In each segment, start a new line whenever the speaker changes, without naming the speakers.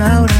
restaurante.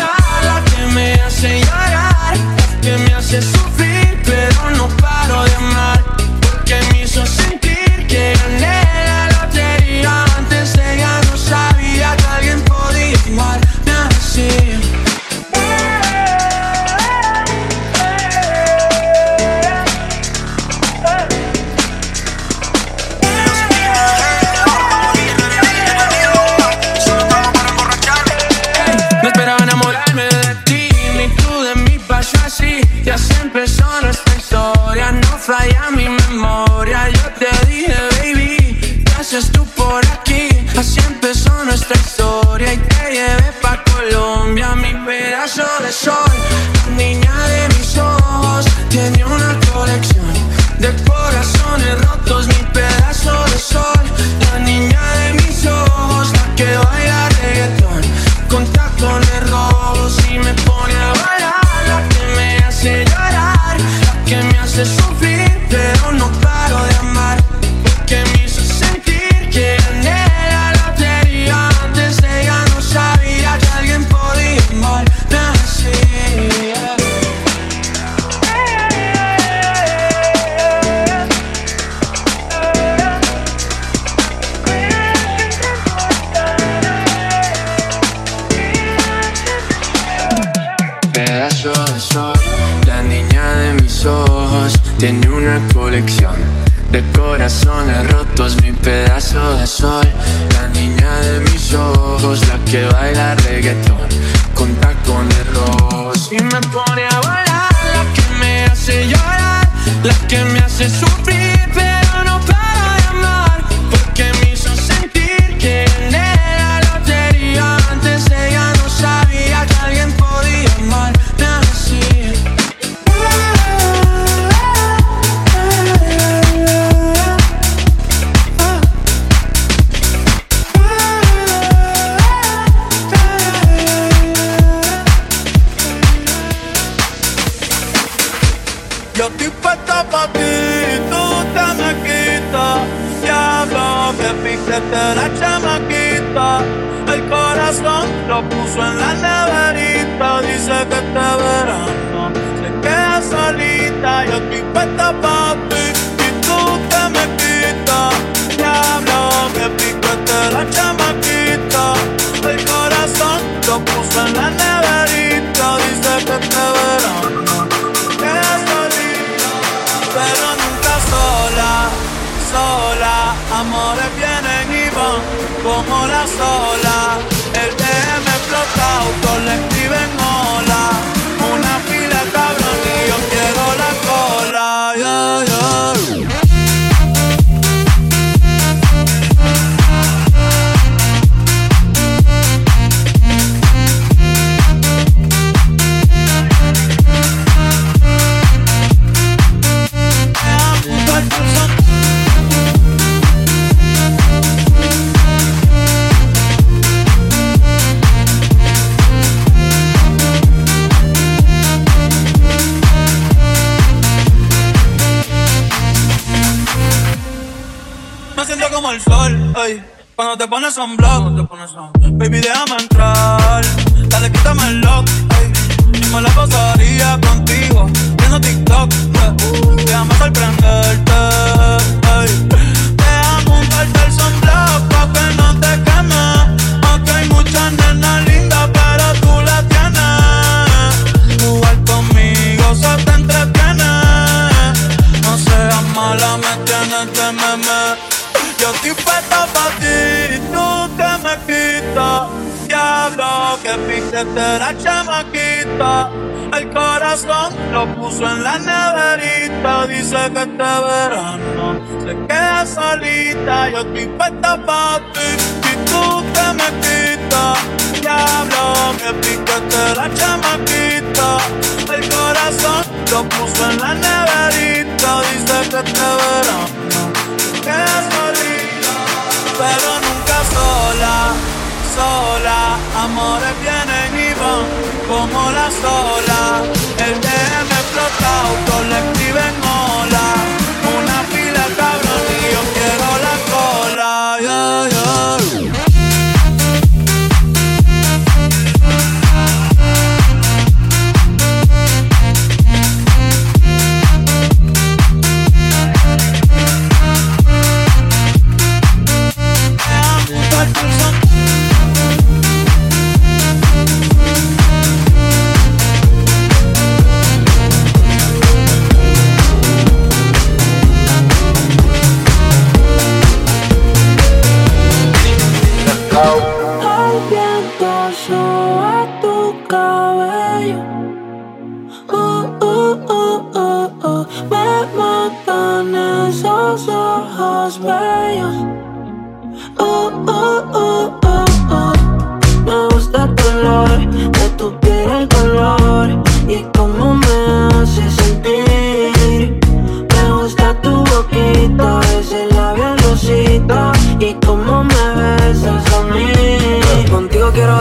Que me hace llorar, que me hace sufrir, pero no paro de amar pone rojo, si me pone
a bailar La que me hace llorar, la que me hace sufrir Pero no que baila reggaetón con tacones rojos y me pone a bailar la que me hace llorar, la que me hace sufrir. la chamaquita. El corazón lo puso en la neverita. Dice que
este verano se queda solita. Yo estoy puesta pa' ti y tú te me quitas. Diablo, que pico este la chamaquita. pones blog, Baby, déjame entrar, dale, quítame el lock, ey. Yo me la pasaría contigo, viendo TikTok, yeah. déjame sorprenderte que vi desde era chamaquita. El corazón lo puso en la neverita. Dice que este verano se queda solita. Yo estoy puesta para ti y tú te me quitas. Diablo, me pica la chamaquita. El corazón lo puso en la neverita. Dice que este verano se queda solita. Pero nunca sola sola. Amores vienen y van como la sola. El DM explotado, colectivo en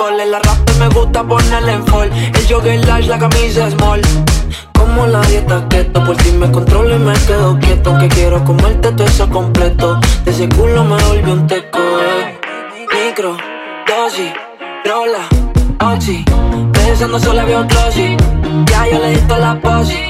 un. La rap me gusta ponerle en fall. El jogger large, la camisa small. Como la dieta keto, por si me controlo y me quedo quieto. Que quiero comerte todo eso completo. De ese culo me volvió un teco. eh. Micro, dosis, rola, oxi. Pensando solo veo glossy. Ya yo le di la posi.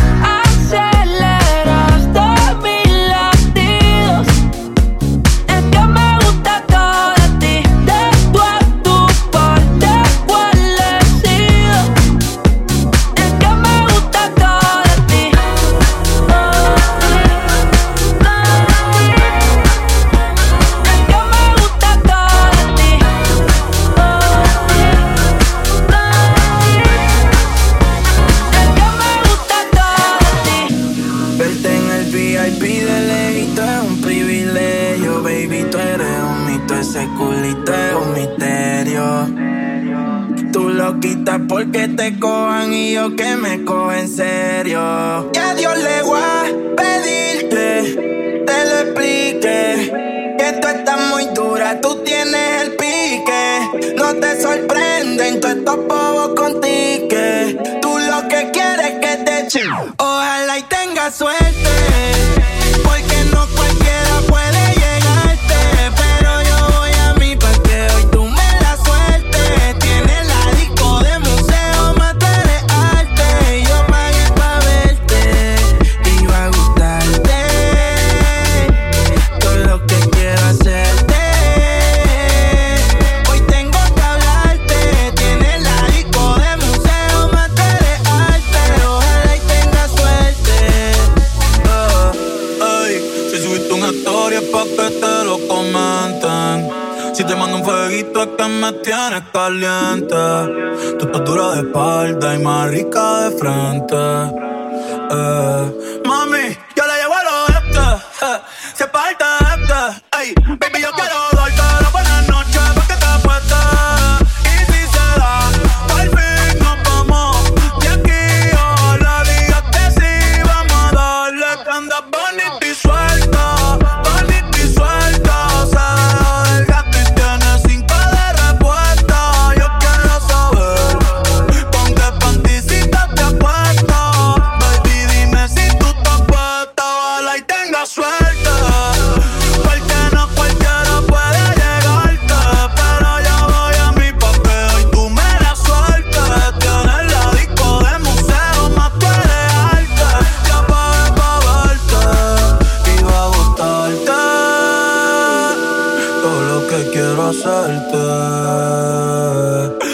Te cojan y yo que me cojo en serio. Y a Dios le voy a pedirte, te lo explique. Que tú estás muy dura, tú tienes el pique. No te sorprenden todos estos bobos contigo. Tú lo que quieres es que te echen. Ojalá y tengas suerte. Yo quiero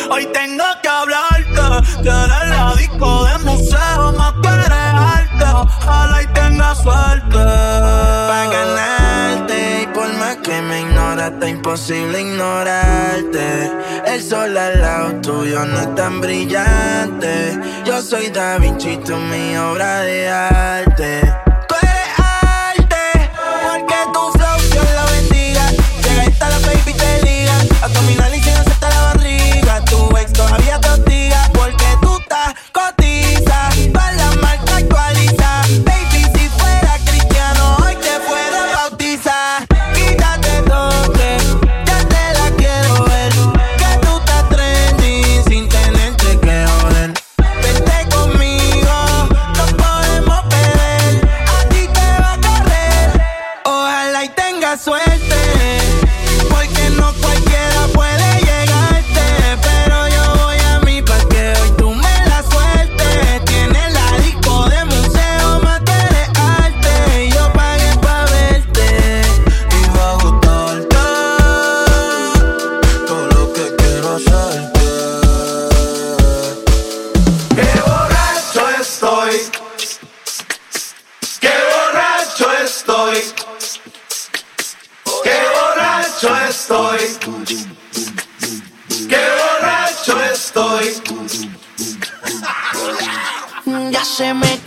Hoy tengo que hablarte, que eres la disco de museo más que eres arte. Ojalá y tenga suerte. Para ganarte y por más que me ignoraste, imposible ignorarte. El sol al lado tuyo no es tan brillante. Yo soy Da Vinci, tú mi obra de arte.
Se me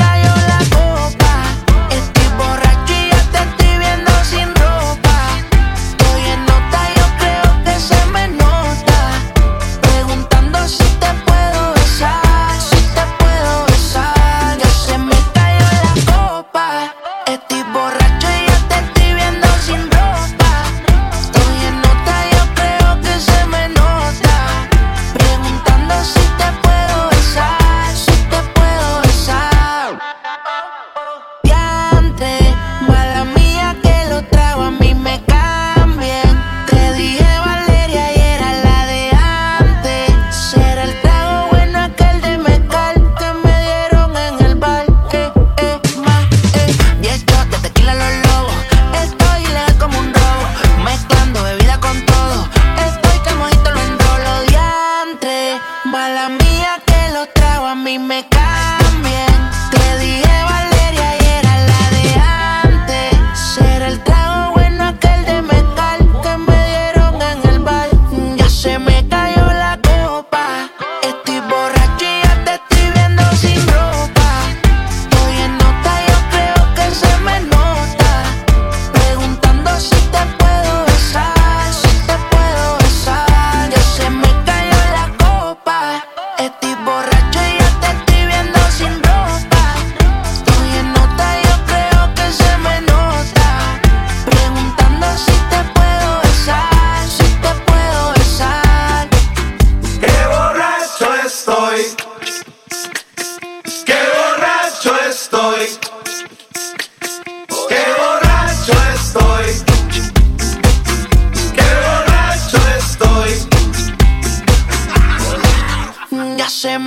cae